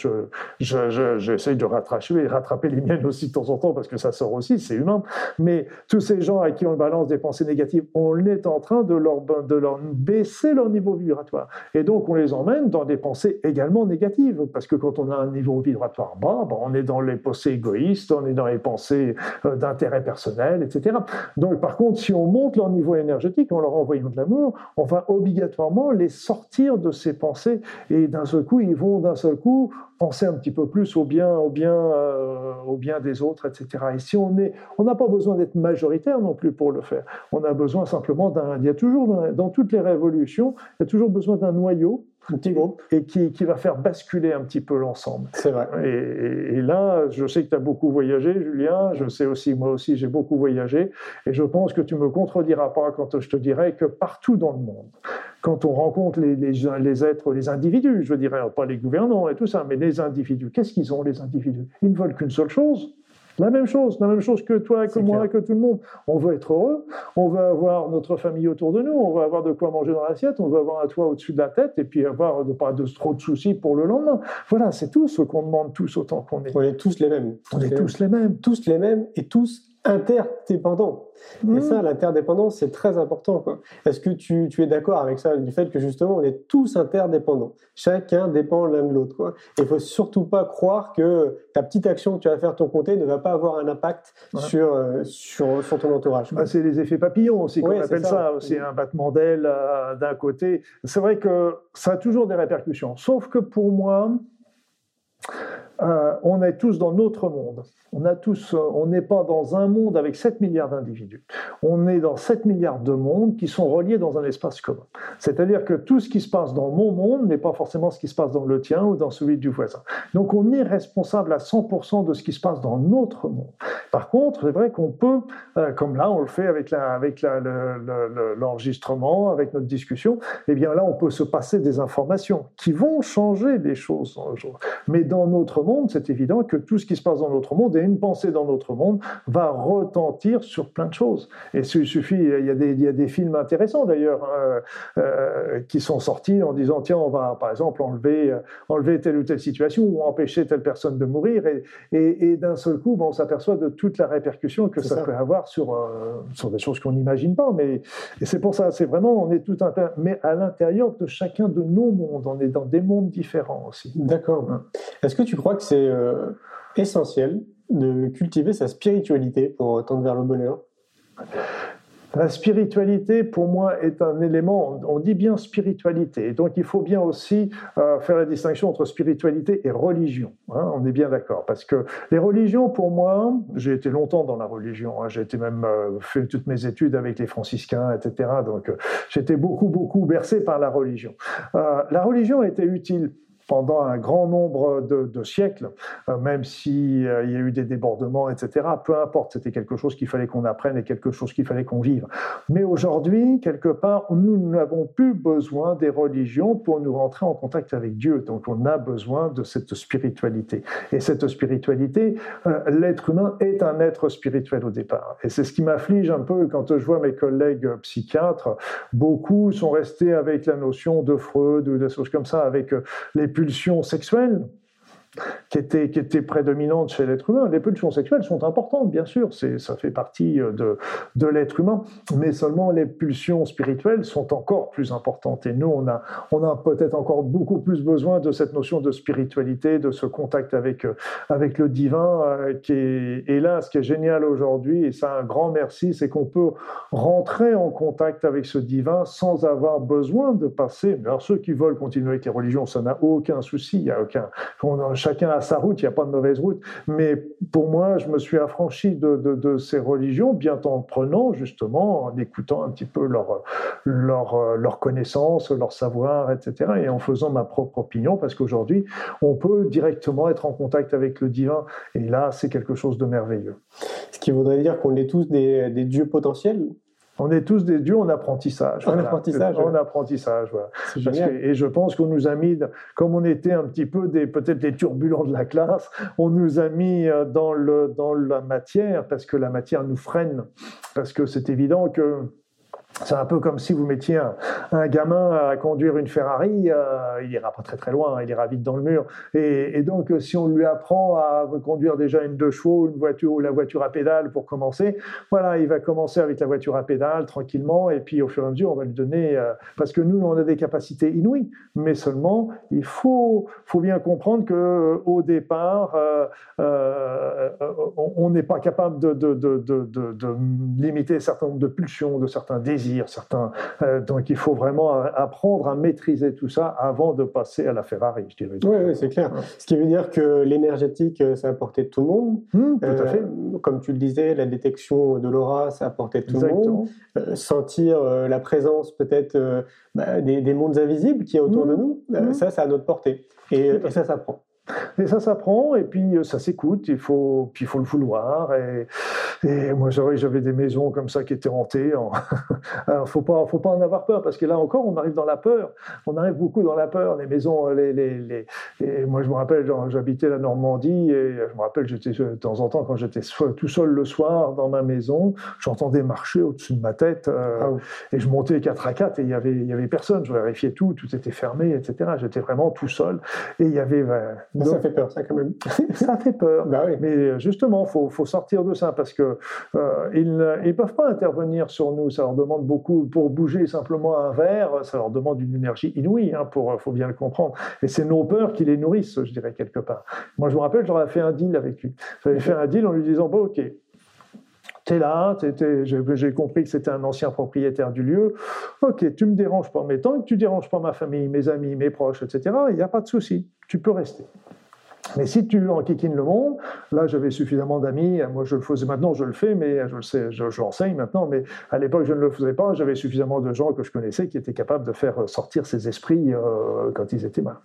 j'essaye je, de rattraper, rattraper les miennes aussi de temps en temps, parce que ça sort aussi, c'est humain, mais tous ces gens à qui on balance des pensées négatives, on est en train de leur, de leur baisser leur niveau vibratoire. Et donc on les emmène dans des pensées également négatives, parce que quand on a un niveau vibratoire bas, ben, on est dans les pensées égoïstes, on est dans les pensées euh, d'intérêt personnel, etc. Donc par contre, si on on monte leur niveau énergétique en leur envoyant de l'amour, on va obligatoirement les sortir de ces pensées et d'un seul coup, ils vont d'un seul coup penser un petit peu plus au bien, au bien, euh, au bien des autres, etc. Et si on est, on n'a pas besoin d'être majoritaire non plus pour le faire. On a besoin simplement d'un. Il y a toujours dans toutes les révolutions, il y a toujours besoin d'un noyau un petit groupe, et qui, qui, va faire basculer un petit peu l'ensemble. C'est vrai. Et, et, là, je sais que tu as beaucoup voyagé, Julien, je sais aussi, moi aussi, j'ai beaucoup voyagé, et je pense que tu me contrediras pas quand je te dirai que partout dans le monde, quand on rencontre les, les, les êtres, les individus, je dirais, pas les gouvernants et tout ça, mais les individus, qu'est-ce qu'ils ont, les individus? Ils ne veulent qu'une seule chose, la même chose, la même chose que toi, que moi, que tout le monde. On veut être heureux, on veut avoir notre famille autour de nous, on veut avoir de quoi manger dans l'assiette, on veut avoir un toit au-dessus de la tête et puis avoir de, pas de trop de soucis pour le lendemain. Voilà, c'est tout ce qu'on demande tous autant qu'on est. On est tous les mêmes. On est tous les mêmes. Tous les mêmes et tous interdépendants. Et mmh. ça, l'interdépendance, c'est très important. Est-ce que tu, es d'accord avec ça, du fait que justement, on est tous interdépendants? Chacun dépend l'un de l'autre. Il faut surtout pas croire que ta petite action que tu vas faire ton comté ne va pas avoir un impact sur, euh, sur, sur, ton entourage. Bah, c'est les effets papillons aussi, qu'on appelle ça. C'est un battement d'aile euh, d'un côté. C'est vrai que ça a toujours des répercussions. Sauf que pour moi, euh, on est tous dans notre monde. On euh, n'est pas dans un monde avec 7 milliards d'individus. On est dans 7 milliards de mondes qui sont reliés dans un espace commun. C'est-à-dire que tout ce qui se passe dans mon monde n'est pas forcément ce qui se passe dans le tien ou dans celui du voisin. Donc on est responsable à 100% de ce qui se passe dans notre monde. Par contre, c'est vrai qu'on peut, euh, comme là on le fait avec l'enregistrement, avec notre discussion, eh bien là on peut se passer des informations qui vont changer des choses. Mais dans notre monde, c'est évident que tout ce qui se passe dans notre monde et une pensée dans notre monde va retentir sur plein de choses. Et il suffit, il y a des, il y a des films intéressants d'ailleurs hein, euh, qui sont sortis en disant tiens, on va par exemple enlever, enlever telle ou telle situation ou empêcher telle personne de mourir. Et, et, d'un seul coup, on s'aperçoit de toute la répercussion que ça, peut avoir sur, euh, sur des choses qu'on n'imagine pas. Mais c'est pour ça, c'est vraiment, on est tout un, mais à l'intérieur de chacun de nos mondes, on est dans des mondes différents aussi. D'accord. Est-ce que tu crois que c'est euh, essentiel de cultiver sa spiritualité pour tendre vers le bonheur. La spiritualité, pour moi, est un élément, on dit bien spiritualité, donc il faut bien aussi euh, faire la distinction entre spiritualité et religion, hein, on est bien d'accord, parce que les religions, pour moi, j'ai été longtemps dans la religion, hein, j'ai été même euh, fait toutes mes études avec les franciscains, etc., donc j'étais beaucoup, beaucoup bercé par la religion. la religion était utile pendant un grand nombre de, siècles, euh, même s'il euh, y a eu des débordements, etc. Peu importe, c'était quelque chose qu'il fallait qu'on apprenne et quelque chose qu'il fallait qu'on vive. Mais aujourd'hui, quelque part, nous n'avons plus besoin des religions pour nous rentrer en contact avec Dieu. Donc on a besoin de cette spiritualité. Et cette spiritualité, euh, l'être humain est un être spirituel au départ. Et c'est ce qui m'afflige un peu quand je vois mes collègues psychiatres. Beaucoup sont restés avec la notion de Freud ou des choses comme ça, avec les pulsions sexuelles qui était, qui était prédominante chez l'être humain. Les pulsions sexuelles sont importantes, bien sûr, ça fait partie de, de l'être humain, mais seulement les pulsions spirituelles sont encore plus importantes. Et nous, on a, on a peut-être encore beaucoup plus besoin de cette notion de spiritualité, de ce contact avec, avec le divin, euh, et là, ce qui est génial aujourd'hui, et ça un grand merci, c'est qu'on peut rentrer en contact avec ce divin sans avoir besoin de passer. Alors ceux qui veulent continuer avec les religions, ça n'a aucun souci, il y a aucun, chacun a sa route, il n'y a pas de mauvaise route. Mais pour moi, je me suis affranchi de, ces religions, bien en prenant justement, en écoutant un petit peu leur, leur, leur connaissance, leur savoir, etc. Et en faisant ma propre opinion, parce qu'aujourd'hui, on peut directement être en contact avec le divin. Et là, c'est quelque chose de merveilleux. Ce qui voudrait dire qu'on est tous des dieux potentiels? On est tous des dieux en apprentissage. En apprentissage. En apprentissage, voilà. et je pense qu'on nous a mis, comme on était un petit peu des peut-être des turbulents de la classe, on nous a mis euh, dans le dans la matière parce que la matière nous freine, parce que c'est évident que c'est un peu comme si vous mettiez un, gamin à conduire une Ferrari, euh, il ira pas très très loin, il ira vite dans le mur. Et, donc, si on lui apprend à conduire déjà une deux chevaux, une voiture ou la voiture à pédale pour commencer, voilà, il va commencer avec la voiture à pédale tranquillement, et puis au fur et à mesure, on va lui donner, euh, parce que nous, on a des capacités inouïes, mais seulement, il faut, faut bien comprendre que euh, au départ, euh, on n'est pas capable de, de, de, de, limiter un certain nombre de pulsions, de certains désirs certains. Euh, donc il faut vraiment apprendre à maîtriser tout ça avant de passer à la Ferrari, je dirais. Oui, c'est clair. Ce qui veut dire que l'énergétique, euh, c'est à portée de tout le monde. Mmh, tout à fait. Euh, comme tu le disais, la détection de l'aura, c'est à portée de tout le monde. sentir la présence peut-être bah, des, mondes invisibles qui est autour de mmh. nous, mmh. ça, c'est à notre portée. Et, et ça s'apprend. Et ça s'apprend, et puis euh, ça s'écoute, il faut, puis il faut le vouloir. Et, et moi, j'avais des maisons comme ça qui étaient hantées. [laughs] Alors, faut pas, faut pas en avoir peur, parce que là encore, on arrive dans la peur. On arrive beaucoup dans la peur. Les maisons, les, les, les... moi, je me rappelle, j'habitais la Normandie, et je me rappelle, j'étais de temps en temps, quand j'étais tout seul le soir dans ma maison, j'entendais marcher au-dessus de ma tête, euh, ah et je montais 4 à 4, et il y avait, il y avait personne. Je vérifiais tout, tout était fermé, etc. J'étais vraiment tout seul, et il y avait ça fait peur, ça quand même. [laughs] ça fait peur. Bah Mais euh, justement, il faut, sortir de ça parce que ils ne peuvent pas intervenir sur nous. Ça leur demande beaucoup pour bouger simplement un verre. Ça leur demande une énergie inouïe. Hein, faut bien le comprendre. Et c'est nos peurs qui les nourrissent, je dirais quelque part. Moi, je me rappelle, j'aurais fait un deal avec lui. J'avais fait un deal en lui disant bon, ok, T'es là, j'ai compris que c'était un ancien propriétaire du lieu. Ok, tu me déranges pas, tant que tu déranges pas ma famille, mes amis, mes proches, etc., il n'y a pas de souci, tu peux rester. Mais si tu enquiquines le monde, là j'avais suffisamment d'amis, moi je le faisais maintenant, je le fais, mais je le sais, je, l'enseigne maintenant, mais à l'époque je ne le faisais pas, j'avais suffisamment de gens que je connaissais qui étaient capables de faire sortir ces esprits euh, quand ils étaient mal.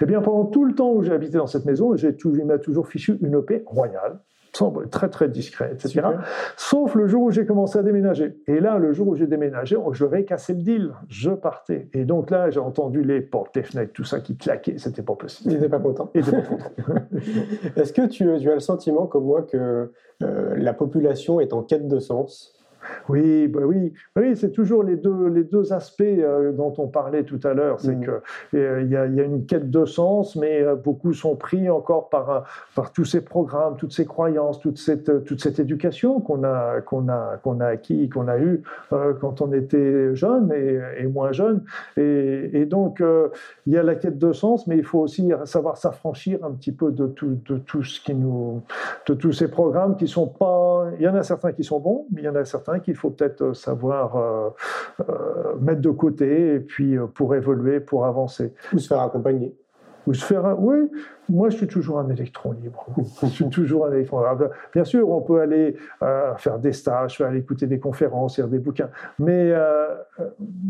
Eh bien pendant tout le temps où j'ai habité dans cette maison, j'ai m'a toujours fichu une paix royale, semble très très discret, etc. Sauf le jour où j'ai commencé à déménager. Et là, le jour où j'ai déménagé, je vais casser le deal. Je partais. Et donc là, j'ai entendu les portes, les fenêtres, tout ça qui claquait. C'était pas possible. Il n'était pas content. Il pas content. [laughs] Est-ce que tu, tu, as le sentiment, comme moi, que euh, la population est en quête de sens? Oui, bah oui, bah oui c'est toujours les deux, les deux aspects euh, dont on parlait tout à l'heure. C'est mm. qu'il euh, y, a, y, a une quête de sens, mais euh, beaucoup sont pris encore par, par tous ces programmes, toutes ces croyances, toute cette, toute cette éducation qu'on a, qu'on a, qu'on a acquis, qu'on a eu quand on était jeune et, et moins jeune. Et, et donc, il y a la quête de sens, mais il faut aussi savoir s'affranchir un petit peu de tout, de tout ce qui nous, de tous ces programmes qui sont pas. Il y en a certains qui sont bons, mais il y en a certains qu'il faut peut-être euh, savoir euh, euh, mettre de côté et puis pour évoluer, pour avancer. Ou se faire accompagner. Ou se faire, oui, moi je suis toujours un électron libre. [laughs] je suis toujours un électron libre. Bien sûr, on peut aller faire des stages, aller écouter des conférences, lire des bouquins, mais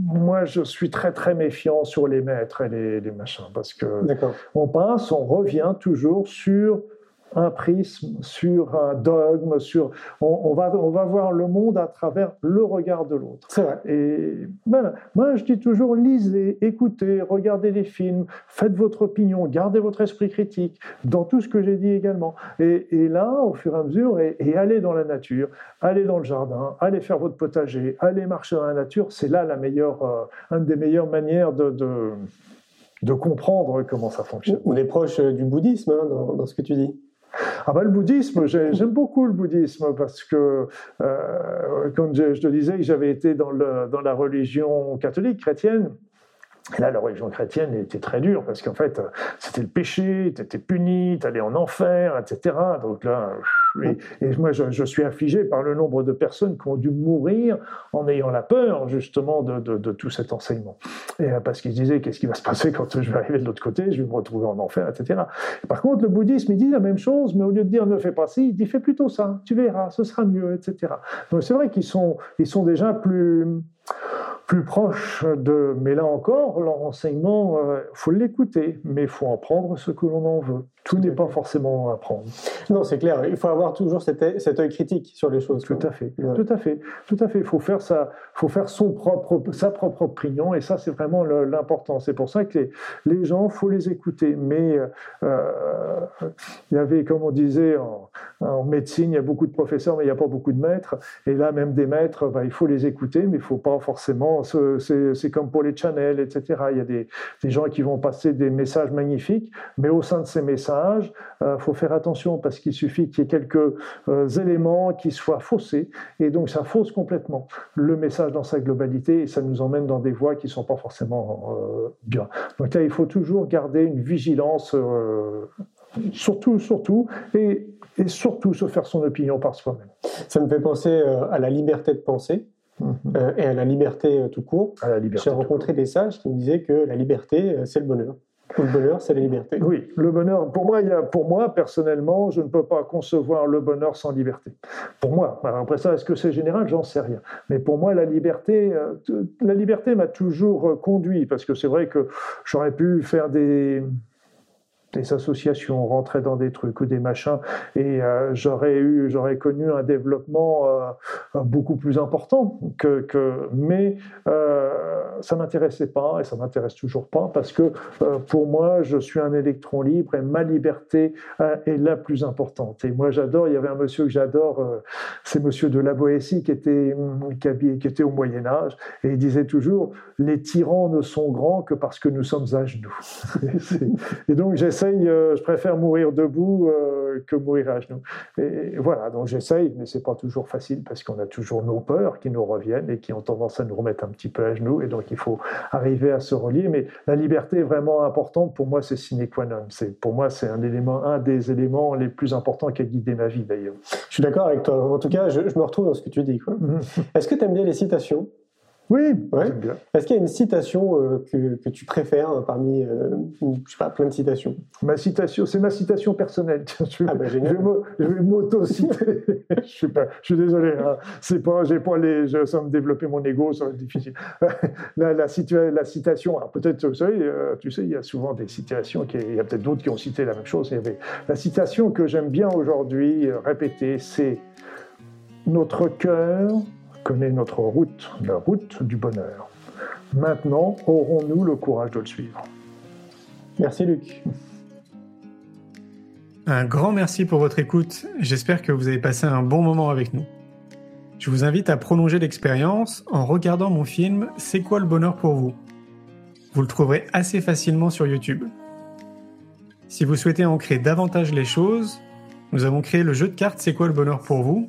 moi je suis très très méfiant sur les maîtres et les, les machins parce que on passe, on revient toujours sur un prisme, sur un dogme, sur on, va on va voir le monde à travers le regard de l'autre. C'est vrai. Et ben, moi je dis toujours lisez, écoutez, regardez les films, faites votre opinion, gardez votre esprit critique dans tout ce que j'ai dit également. Et, là, au fur et à mesure, et, allez dans la nature, allez dans le jardin, allez faire votre potager, allez marcher dans la nature. C'est là la meilleure, euh, une des meilleures manières de de comprendre comment ça fonctionne. On est proche du bouddhisme hein, dans, dans ce que tu dis. Ah le bouddhisme, j'aime beaucoup le bouddhisme parce que, euh, comme je, te disais, j'avais été dans, la religion catholique chrétienne. Là, la religion chrétienne était très dure parce qu'en fait, c'était le péché, tu étais puni, tu allais en enfer, etc. Donc là, et, moi, je, suis affligé par le nombre de personnes qui ont dû mourir en ayant la peur, justement, de, tout cet enseignement. Euh, parce qu'ils disaient, qu'est-ce qui va se passer quand je vais arriver de l'autre côté, je vais me retrouver en enfer, etc. Et par contre, le bouddhisme, il dit la même chose, mais au lieu de dire ne fais pas ci, il dit fais plutôt ça, tu verras, ce sera mieux, etc. Donc c'est vrai qu'ils sont, ils sont déjà plus plus proche de... Mais là encore, leur enseignement, il euh, faut l'écouter, mais il faut en prendre ce que l'on en veut. Tout n'est pas forcément à prendre. Non, c'est clair. Il faut avoir toujours cet, cet œil critique sur les choses. Tout à fait. Ouais. Tout à fait. Tout à fait. Il faut faire sa, faut faire son propre, sa propre opinion, et ça, c'est vraiment l'important. C'est pour ça que les, les gens, faut les écouter. Mais euh, il y avait, comme on disait en, en, médecine, il y a beaucoup de professeurs, mais il n'y a pas beaucoup de maîtres. Et là, même des maîtres, bah, il faut les écouter, mais il faut pas forcément. C'est comme pour les channels, etc. Il y a des, gens qui vont passer des messages magnifiques, mais au sein de ces messages il euh, faut faire attention parce qu'il suffit qu'il y ait quelques euh, éléments qui soient faussés et donc ça fausse complètement le message dans sa globalité et ça nous emmène dans des voies qui ne sont pas forcément euh, bien. Donc là, il faut toujours garder une vigilance, surtout, surtout, et, surtout se faire son opinion par soi-même. Ça me fait penser à la liberté de penser. Mmh. et à la liberté tout court. J'ai rencontré des sages qui me disaient que la liberté, c'est le bonheur. Le bonheur, c'est la liberté. Oui, le bonheur, pour moi, il y a, pour moi, personnellement, je ne peux pas concevoir le bonheur sans liberté. Pour moi. Après ça, est-ce que c'est général? J'en sais rien. Mais pour moi, la liberté, la liberté m'a toujours conduit, parce que c'est vrai que j'aurais pu faire des, des associations, rentrer dans des trucs ou des machins, et euh, j'aurais eu, j'aurais connu un développement euh, beaucoup plus important que, que mais euh, ça m'intéressait pas et ça m'intéresse toujours pas parce que euh, pour moi, je suis un électron libre et ma liberté est la plus importante. Et moi, j'adore. Il y avait un monsieur que j'adore, c'est Monsieur de la Boétie qui était qui, qui était au Moyen Âge et il disait toujours les tyrans ne sont grands que parce que nous sommes à genoux. [laughs] et donc j'essaie euh, je préfère mourir debout que mourir à genoux. Et voilà, donc j'essaye, mais c'est pas toujours facile parce qu'on a toujours nos peurs qui nous reviennent et qui ont tendance à nous remettre un petit peu à genoux. Et donc il faut arriver à se relier. Mais la liberté est vraiment importante. Pour moi, c'est sine qua non. C'est pour moi, c'est un élément, un des éléments les plus importants qui a guidé ma vie d'ailleurs. Je suis d'accord avec toi. En tout cas, je, je me retrouve dans ce que tu dis. Est-ce que tu aimes bien les citations? Oui, ouais. Est-ce qu'il y a une citation euh, que, que, tu préfères parmi, euh, je sais pas, plein de citations? Ma citation, c'est ma citation personnelle. Je, ah bah, génial. je vais m'auto-citer. [laughs] je suis pas, je suis désolé. Hein. C'est pas, j'ai pas les, je me développer mon ego, ça va être difficile. [laughs] la, la, la citation, alors peut-être, vous savez, euh, tu sais, il y a souvent des citations, qui, il y a peut-être d'autres qui ont cité la même chose. Il y avait, la citation que j'aime bien aujourd'hui euh, répéter, c'est notre cœur connaît notre route, la route du bonheur. Maintenant, aurons-nous le courage de le suivre Merci Luc. Un grand merci pour votre écoute. J'espère que vous avez passé un bon moment avec nous. Je vous invite à prolonger l'expérience en regardant mon film C'est quoi le bonheur pour vous? Vous le trouverez assez facilement sur YouTube. Si vous souhaitez ancrer davantage les choses, nous avons créé le jeu de cartes C'est quoi le bonheur pour vous?